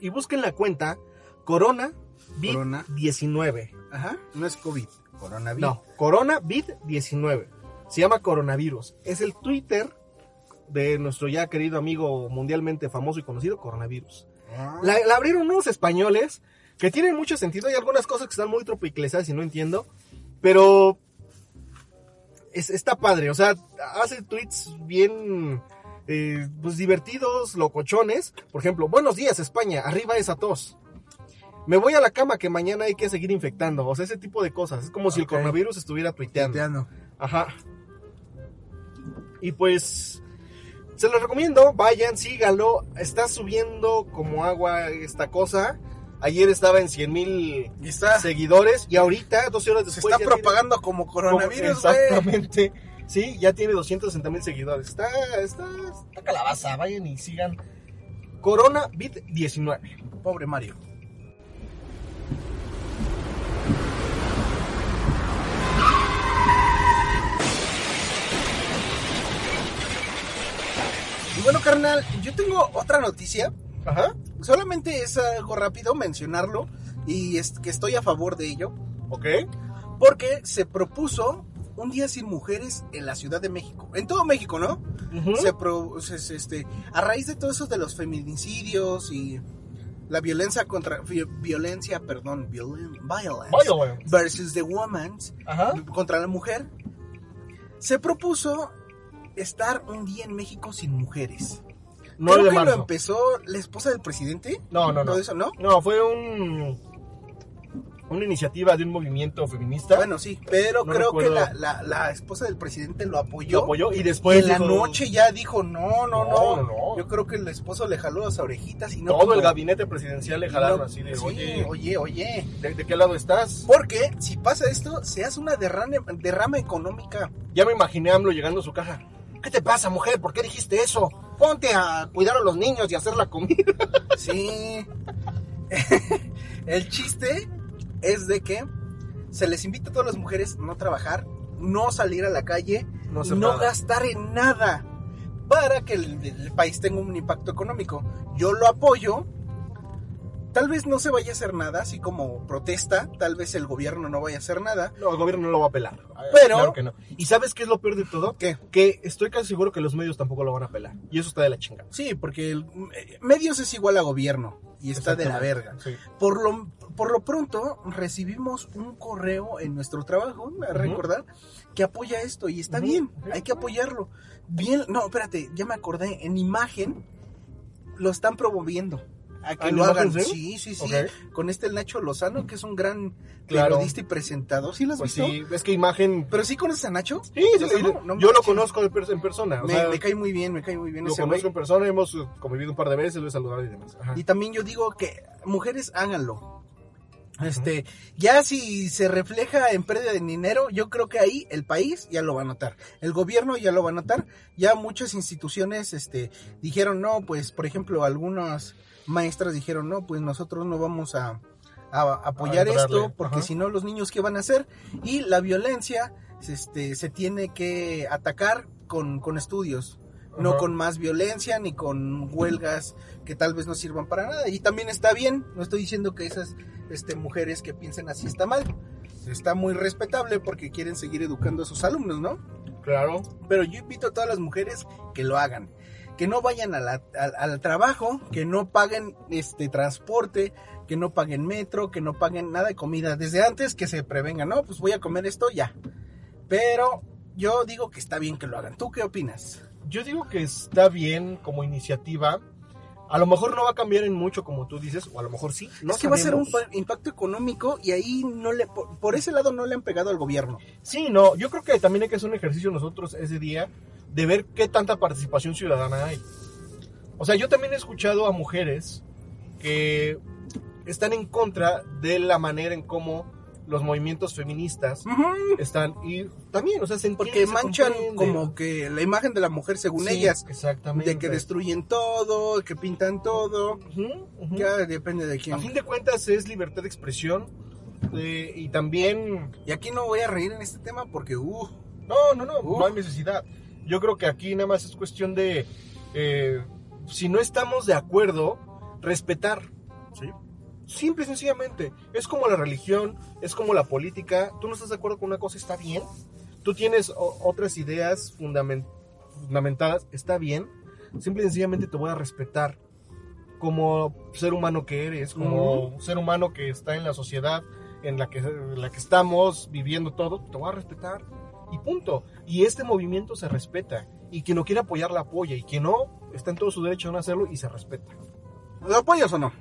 y busquen la cuenta Corona Corona. 19 Ajá, no es COVID, coronavirus. No, Corona Vid19. Se llama coronavirus. Es el Twitter de nuestro ya querido amigo mundialmente famoso y conocido coronavirus. Ah, La, la abrieron unos españoles que tienen mucho sentido. Hay algunas cosas que están muy tropicalizadas y no entiendo. Pero es- está padre. O sea, hace tweets bien eh, pues divertidos, locochones. Por ejemplo, buenos días España, arriba esa tos. Me voy a la cama que mañana hay que seguir infectando. O sea, ese tipo de cosas. Es como si el coronavirus estuviera tuiteando. tuiteando. Ajá. Y pues se los recomiendo, vayan, síganlo. Está subiendo como agua esta cosa. Ayer estaba en 100 mil está, se seguidores y ahorita, 12 horas después. está ya tiene- propagando como coronavirus. Exactamente. Sí, ya tiene 260 mil seguidores. Está, está, está calabaza. Vayan y sigan. Corona Bit 19. Pobre Mario. Bueno, carnal, yo tengo otra noticia. Ajá. Solamente es algo rápido mencionarlo y es que estoy a favor de ello. Ok. Porque se propuso un día sin mujeres en la Ciudad de México. En todo México, ¿no? Ujú. se pro- se- se- este, a raíz de todo eso de los feminicidios y la violencia contra vi- violencia, perdón, violen- violence Violence. versus the woman Ajá. contra la mujer, se propuso estar un día en México sin mujeres. 9 Creo de que lo empezó la esposa del presidente. No, no, no. Todo eso, ¿no? No, fue un una iniciativa de un movimiento feminista. Bueno, sí, pero No creo que la, la- la esposa del presidente lo apoyó. lo apoyó y después en la noche ya dijo, no, no, No, no, no, no. Yo creo que el esposo le jaló las orejitas y no todo el gabinete presidencial le jalaron no- así de, sí, oye, oye, oye. ¿de, de qué lado estás? Porque si pasa esto, se hace una derrame, derrama económica. Ya me imaginé a AMLO llegando a su caja. ¿Qué te pasa, mujer? ¿Por qué dijiste eso? Ponte a cuidar a los niños y a hacer la comida. Sí. el chiste es de que se les invita a todas las mujeres no trabajar, no salir a la calle, No gastar en nada para que el, el país tenga un impacto económico. Yo lo apoyo. Tal vez no se vaya a hacer nada, así como protesta, tal vez el gobierno no vaya a hacer nada. No, el gobierno no lo va a pelar. Pero- Claro que no. ¿Y sabes qué es lo peor de todo? ¿Qué? Que estoy casi seguro que los medios tampoco lo van a pelar. Y eso está de la chingada. Sí, porque el, eh, medios es igual a gobierno y está de la verga. Sí. Por lo, por lo pronto recibimos un correo en nuestro trabajo, a recordar, que apoya esto y está bien, hay que apoyarlo. Bien, no, espérate, ya me acordé, en imagen lo están promoviendo. A que ¿Ah, lo hagan. Sí, sí, sí. Con este el Nacho Lozano, que es un gran Claro. periodista y presentador. ¿Sí lo has Pues visto? sí, es que imagen... Pero sí conoces a Nacho. Sí, sí, no yo lo conozco en per- en persona. o Me, sea, me cae muy bien, me cae muy bien lo ese conozco güey. en persona, hemos convivido un par de veces, lo he saludado y demás. Ajá. Y también yo digo que mujeres háganlo. Este, ya si se refleja en pérdida de dinero, yo creo que ahí el país ya lo va a notar. El gobierno ya lo va a notar. Ya muchas instituciones este dijeron, "No, pues por ejemplo, algunas maestras dijeron, "No, pues nosotros no vamos a, a apoyar A esto porque si no los niños qué van a hacer?" Y la violencia este se tiene que atacar con con estudios no con más violencia ni con huelgas que tal vez no sirvan para nada. Y también está bien, no estoy diciendo que esas este, mujeres que piensen así está mal. Está muy respetable porque quieren seguir educando a sus alumnos, ¿no? Claro. Pero yo invito a todas las mujeres que lo hagan. Que no vayan a la- al, al trabajo, que no paguen este transporte, que no paguen metro, que no paguen nada de comida. Desde antes que se prevengan, no, pues voy a comer esto ya. Pero yo digo que está bien que lo hagan. ¿Tú qué opinas? Yo digo que está bien como iniciativa. A lo mejor no va a cambiar en mucho como tú dices, o a lo mejor sí. No es que va a ser un impacto económico y ahí no le por, por ese lado no le han pegado al gobierno. Sí, no, yo creo que también hay que hacer un ejercicio nosotros ese día, de ver qué tanta participación ciudadana hay. O sea, yo también he escuchado a mujeres que están en contra de la manera en cómo los movimientos feministas están y también, o sea, se entiende, Porque manchan como que la imagen de la mujer según Sí, ellas. exactamente. De que destruyen todo, que pintan todo. Ujú. Ya depende de A quién. fin de cuentas es libertad de expresión eh, y también Y aquí no voy a reír en este tema porque, uh, No, no, no, no hay necesidad. Yo creo que aquí nada más es cuestión de, eh, si no estamos de acuerdo, respetar. Sí. Simple y sencillamente. Es como la religión, es como la política. Tú no estás de acuerdo con una cosa, está bien. Tú tienes otras ideas fundamen- fundamentadas, está bien. Simple y sencillamente te voy a respetar como ser humano que eres, como ser humano que está en la sociedad en la que, en la que estamos viviendo todo, te voy a respetar y punto. Y este movimiento se respeta y quien lo quiere apoyar la apoya y quien no está en todo su derecho de no hacerlo y se respeta. ¿lo apoyas o no?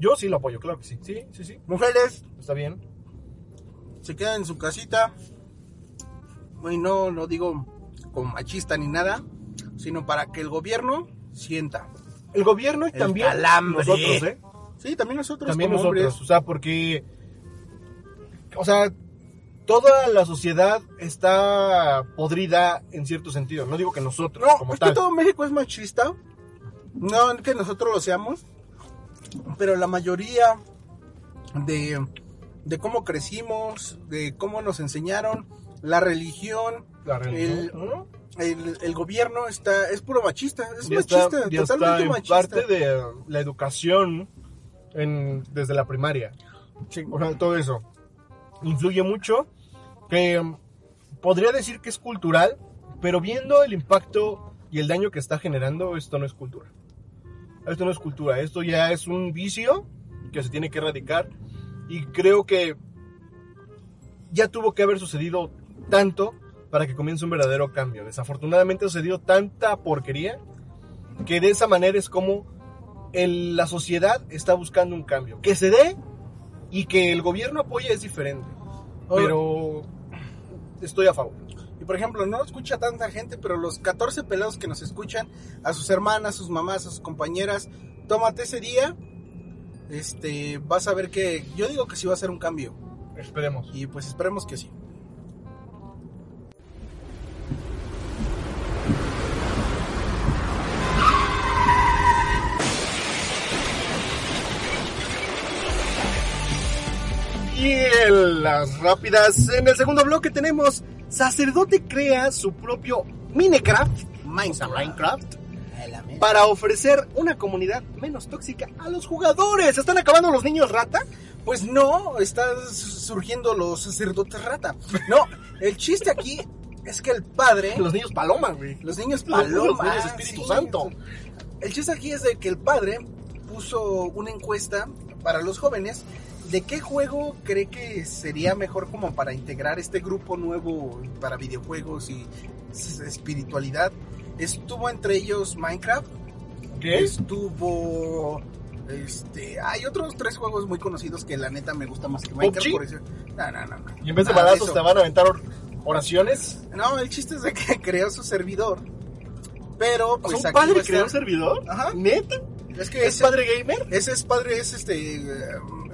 Yo sí lo apoyo, claro que sí. Sí, sí, sí, Mujeres, está bien. se quedan en su casita. Y no lo digo como machista ni nada, sino para que el gobierno sienta. El gobierno y El también calambre. nosotros, ¿eh? Sí, también nosotros También como nosotros, hombres. o sea, porque, o sea, toda la sociedad está podrida en cierto sentido. No digo que nosotros, No, como es tal. que todo México es machista. No que nosotros lo seamos. Pero la mayoría de, de cómo crecimos, de cómo nos enseñaron, la religión, La religión, el- ¿no? el, el gobierno está es puro machista. Es Ya machista, está, totalmente en machista. parte de la educación en- desde la primaria. O sea, todo eso influye mucho. Que mm, podría decir que es cultural, pero viendo el impacto y el daño que está generando, esto no es cultura. Esto no es cultura, esto ya es un vicio que se tiene que erradicar. Y creo que ya tuvo que haber sucedido tanto para que comience un verdadero cambio. Desafortunadamente ha sucedido tanta porquería que de esa manera es como el- la sociedad está buscando un cambio. Que se dé y que el gobierno apoye es diferente. Pero estoy a favor. Y por ejemplo, no lo escucha tanta gente, pero los 14 pelados que nos escuchan, a sus hermanas, a sus mamás, a sus compañeras, tómate ese día. Este, vas a ver que yo digo que sí va a ser un cambio. Esperemos. Y pues esperemos que sí. Y en las rápidas, en el segundo bloque tenemos Sacerdote crea su propio Minecraft, Minecraft. Minecraft para ofrecer una comunidad menos tóxica a los jugadores. ¿Se están acabando los niños rata? Pues no, están surgiendo los sacerdotes rata. No, el chiste aquí es que el padre, Los niños paloma, güey. los niños Los paloma, niños Espíritu sí. Santo. El chiste aquí es de que el padre puso una encuesta para los jóvenes de qué juego cree que sería mejor como para integrar este grupo nuevo para videojuegos y espiritualidad. Estuvo entre ellos Minecraft, ¿Qué? estuvo este, hay otros tres juegos muy conocidos que la neta me gusta más que Minecraft por eso. No, no, no. no. Y en vez de Nada balazos te van a aventar or- oraciones. No, el chiste es de que creó su servidor. Pero O pues sea, un aquí padre creó un servidor. Ajá. ¿Neta? Es que ¿Es ese- padre gamer? Ese es padre, es este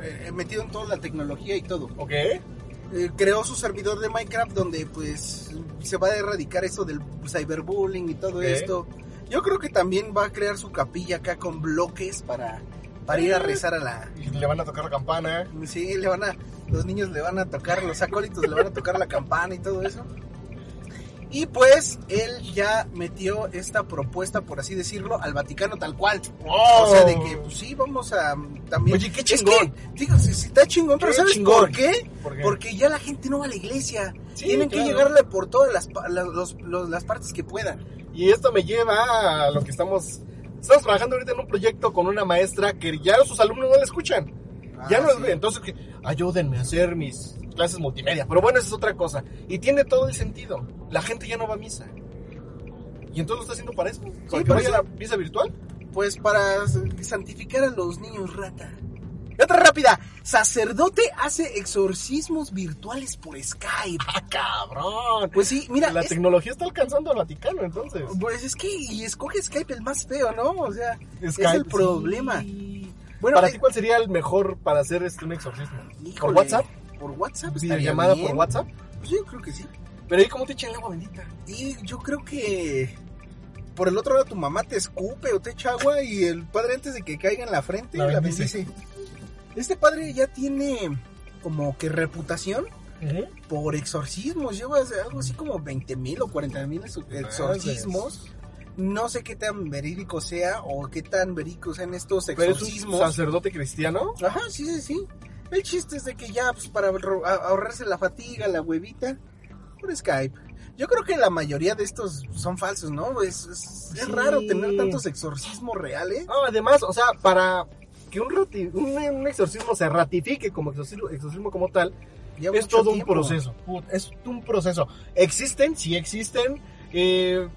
eh, eh, metido en toda la tecnología y todo. Ok. Eh, creó su servidor de Minecraft donde pues se va a erradicar eso del cyberbullying y todo Ok. esto. Yo creo que también va a crear su capilla acá con bloques para, para ir a rezar a la... Y le van a tocar la campana. Sí, le van a... Los niños le van a tocar, los acólitos le van a tocar la campana y todo eso. Y pues él ya metió esta propuesta, por así decirlo, al Vaticano tal cual. O sea, de que pues, sí, vamos a también. Oye, qué Es que, chingón. digo, sí, sí está chingón, pero ¿sabes chingón. por qué? ¿Por qué? Porque ya la gente no va a la iglesia. Sí, Tienen que llegarle por todas las, pa- la- los- los- las partes que puedan. Y esto me lleva a lo que estamos... Estamos trabajando ahorita en un proyecto con una maestra que ya sus alumnos no la escuchan. Ya Ah, no sí. entonces que ayúdenme a hacer mis clases multimedia. Pero bueno, esa es otra cosa. Y tiene todo el sentido. La gente ya no va a misa. Y entonces lo está haciendo para eso. Para que para vaya a la misa virtual. Pues para santificar a los niños rata. Otra rápida. Sacerdote hace exorcismos virtuales por Skype. ¡Ah, cabrón! Pues sí, mira. La es- tecnología está alcanzando al Vaticano, entonces. Pues es que y escoge Skype el más feo, ¿no? O sea, es Skype, el problema. sí. Bueno, ¿Para eh, ti cuál sería el mejor para hacer este un exorcismo? híjole, ¿Por WhatsApp? Por WhatsApp ¿Videollamada por WhatsApp? Pues yo creo que sí. Pero ahí cómo te echan el agua bendita. Y yo creo que por el otro lado tu mamá te escupe o te echa agua y el padre antes de que caiga en la frente La la, bendice. Este padre ya tiene como que reputación por exorcismos. Lleva algo así como 20 mil o 40 mil exorcismos. No sé qué tan verídico sea o qué tan verídicos sean estos Pero es un exorcismos. sacerdote cristiano. Ajá, sí, sí, sí. El chiste es de que ya, pues para ahorrarse la fatiga, la huevita, por Skype. Yo creo que la mayoría de estos son falsos, ¿no? Es, es- raro tener tantos exorcismos reales. No, además, o sea, para que un, un, un exorcismo se ratifique como exorcismo, exorcismo como tal, Lleva es todo un proceso. Es un proceso. Existen, sí existen. eh,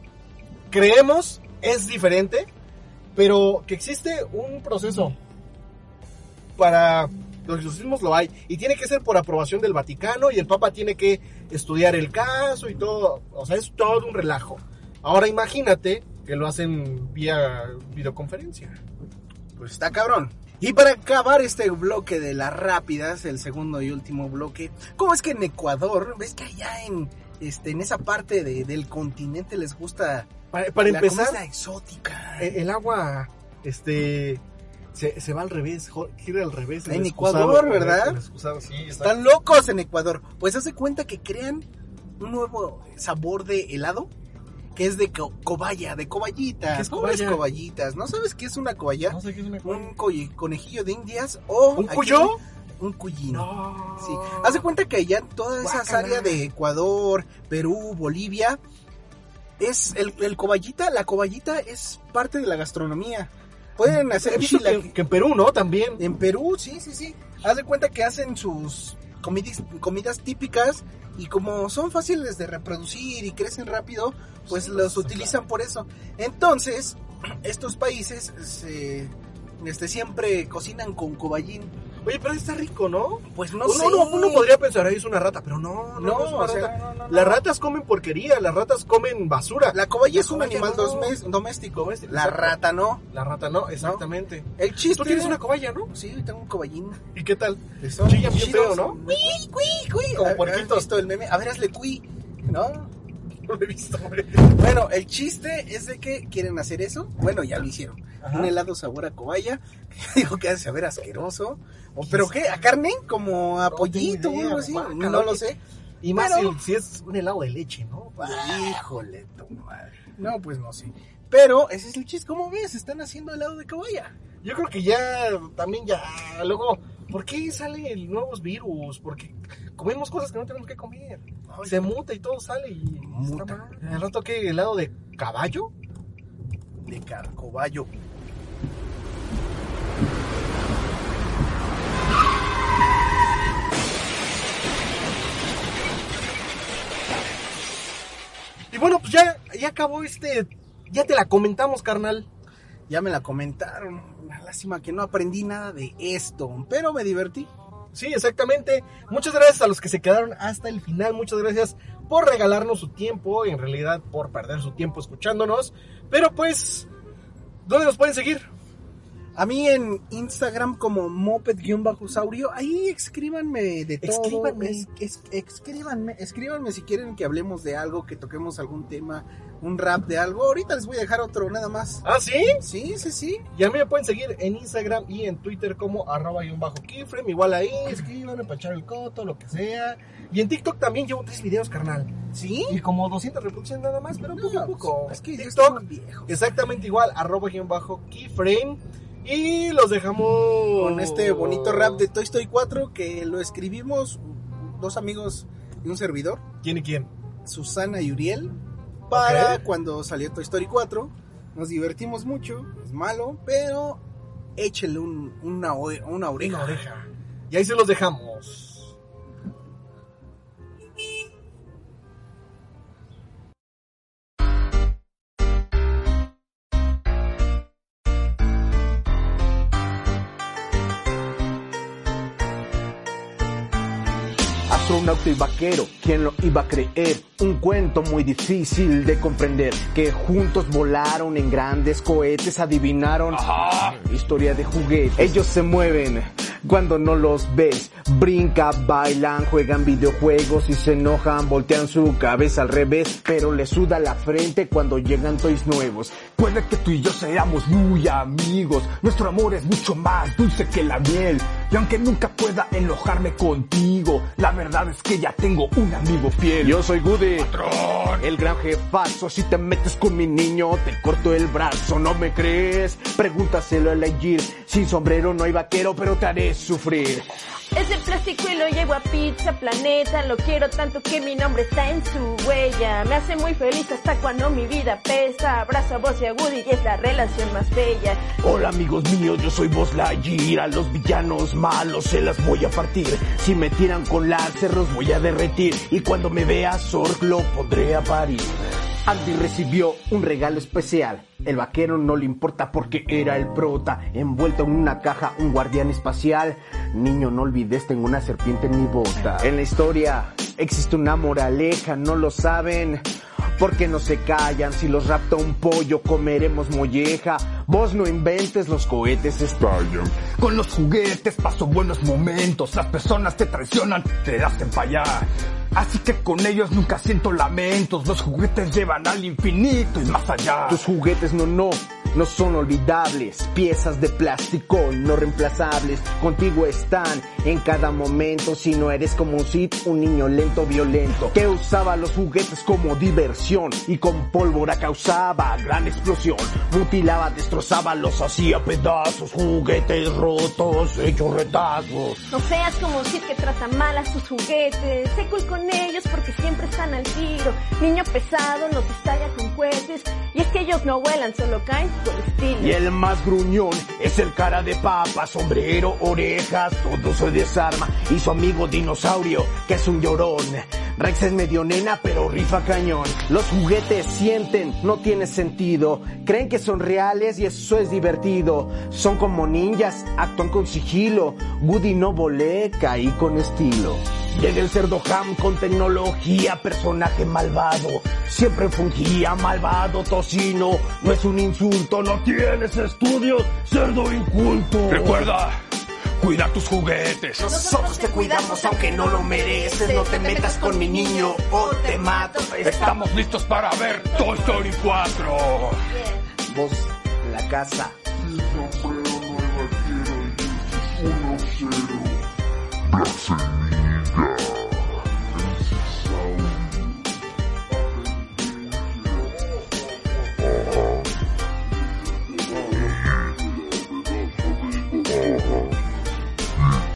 creemos, es diferente. Pero que existe un proceso para los exorcismos lo hay. Y tiene que ser por aprobación del Vaticano. Y el Papa tiene que estudiar el caso y todo. O sea, es todo un relajo. Ahora imagínate que lo hacen vía videoconferencia. Pues está cabrón. Y para acabar este bloque de las rápidas, el segundo y último bloque, ¿cómo es que en Ecuador, ves que allá en, este, en esa parte de- del continente les gusta Para, para la empezar, comida exótica? El agua este se, se va al revés, gira al revés. En Ecuador, ¿verdad? el sí, está. Están locos en Ecuador. Pues hace cuenta que crean un nuevo sabor de helado que es de co- cobaya, de coballita. ¿Qué es Pobres cobaya? coballitas. ¿No sabes qué es una cobaya? No sé qué es una Un coy- conejillo de indias o... ¿Un cuyo? Un cuyino. No. Sí. Hace cuenta que allá en todas esas Guácala. áreas de Ecuador, Perú, Bolivia, es el, el coballita, la coballita es parte de la gastronomía. Pueden hacer que, que en Perú, ¿no? También. en Perú, sí, sí, sí. Haz de cuenta que hacen sus comidas, comidas típicas y como son fáciles de reproducir y crecen rápido, pues Sí, los utilizan por eso. Entonces, estos países se, este, siempre cocinan con coballín. Oye, pero está rico, ¿no? Pues no uno, sé. uno- uno podría pensar, ahí es una rata, pero no, no, No, no es una sea, rata. no. Las ratas comen porquería, las ratas comen basura. La cobaya es un animal doméstico. Doméstico, La exacto. rata no. La rata no, exactamente. El chiste Tú tienes una cobaya, ¿no? Sí, tengo un coballín. ¿Y qué tal? Chillan bien feo, ¿no? Cuí, cuí, cuí. Como ¿Has puerquitos. visto el meme? A ver, hazle cuí. ¿No? No lo he visto, güey. Bueno, el chiste es de que quieren hacer eso. Bueno, ya lo hicieron. Ajá. Un helado sabor a cobaya. Digo que ha de saber asqueroso. O, ¿Pero qué? ¿A carne? ¿Como a No pollito o algo así? guácala, No lo sé. Y más Pero- si, si es un helado de leche, ¿no? Híjole, tu madre. No, pues no sé. Pero ese es el chiste. ¿Cómo ves? Están haciendo helado de cobaya. Yo creo que ya, también ya, luego, ¿por qué salen nuevos virus? Porque comemos cosas que no tenemos que comer. Se muta y todo sale y Muta. está mal. Al rato que helado de caballo. De ca- cobayo. Y bueno, pues ya, ya acabó este, ya te la comentamos, carnal. Ya me la comentaron. Una lástima que no aprendí nada de esto. Pero me divertí. Sí, exactamente. Muchas gracias a los que se quedaron hasta el final. Muchas gracias por regalarnos su tiempo. En realidad, por perder su tiempo escuchándonos. Pero pues, ¿dónde nos pueden seguir? A mí en Instagram como moped-saurio, ahí escríbanme de todo. Escríbanme. Es- es- escríbanme, escríbanme si quieren que hablemos de algo, que toquemos algún tema, un rap de algo. Ahorita les voy a dejar otro nada más. ¿Ah, sí? Sí, sí, sí. Y a mí me pueden seguir en Instagram y en Twitter como arroba y un bajo keyframe. Igual ahí, escríbanme para echar el coto, lo que sea. Y en TikTok también llevo tres videos, carnal. ¿Sí? Y como 200 reproducciones nada más, pero poco a No, poco. pues, es que yo TikTok, estoy más viejo. exactamente igual, arroba y un bajo keyframe. Y los dejamos Con este bonito rap de Toy Story 4 que lo escribimos dos amigos y un servidor, ¿Quién y quién? Susana y Uriel, para cuando salió Toy Story 4. Nos divertimos mucho, es malo, pero échele un- una, una oreja. Una oreja. Y ahí se los dejamos. Astronauta y vaquero, ¿quién lo iba a creer? Un cuento muy difícil de comprender, que juntos volaron en grandes cohetes, adivinaron. Historia de juguete. Ellos se mueven cuando no los ves. Brinca, bailan, juegan videojuegos y se enojan, voltean su cabeza al revés, pero les suda la frente cuando llegan toys nuevos. Puede que tú y yo seamos muy amigos, nuestro amor es mucho más dulce que la miel. Y aunque nunca pueda enojarme contigo, la verdad es que ya tengo un amigo fiel. Yo soy Goody, el gran jefazo. Si te metes con mi niño, te corto el brazo. ¿No me crees? Pregúntaselo a Lightyear. Sin sombrero no hay vaquero, pero te haré sufrir. Es de plástico y lo llevo a Pizza Planeta. Lo quiero tanto que mi nombre está en su huella. Me hace muy feliz hasta cuando mi vida pesa. Abrazo a vos y a y es la relación más bella. Hola amigos míos, yo soy Buzz Lightyear. A los villanos malos se las voy a partir. Si me tiran con láser los voy a derretir. Y cuando me vea Zorg lo pondré a parir. Andy recibió un regalo especial. El vaquero no le importa porque era el prota. Envuelto en una caja, un guardián espacial. Niño, no olvides, tengo una serpiente en mi bota. En la historia existe una moraleja, ¿no lo saben? Porque no se callan, si los rapta un pollo comeremos molleja. Vos no inventes, los cohetes estallan. Con los juguetes paso buenos momentos, las personas te traicionan, te hacen fallar. Así que con ellos nunca siento lamentos, los juguetes llevan al infinito y más allá. Tus juguetes no, no, no son olvidables, piezas de plástico no reemplazables, contigo están en cada momento, si no eres como un Sid, un niño lento, violento, que usaba los juguetes como diversión y con pólvora causaba gran explosión, mutilaba, destrozaba, los hacía pedazos, juguetes rotos, hechos retazos. No seas como un Sid que trata mal a sus juguetes. Sé cool con ellos porque siempre están al tiro. Niño pesado nos estalla con cohetes. Y es que ellos no vuelan, solo caen Y el más gruñón es el cara de papa, sombrero, orejas, todo se desarma. Y su amigo dinosaurio, que es un llorón. Rex es medio nena, pero rifa cañón. Los juguetes sienten, no tiene sentido. Creen que son reales y eso es divertido. Son como ninjas, actúan con sigilo. Woody no volé, caí con estilo. Llega el cerdo ham con tecnología, personaje malvado. Siempre fungía malvado tocino. No es un insulto, no tienes estudios, cerdo inculto. Recuerda. Cuida tus juguetes. Nosotros te cuidamos aunque no lo mereces. No te metas con mi niño o te mato. Estamos listos para ver Toy Story 4. Vos, la casa. Sin Yeah.